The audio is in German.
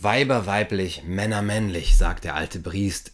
Weiber weiblich, Männer männlich, sagt der alte Briest.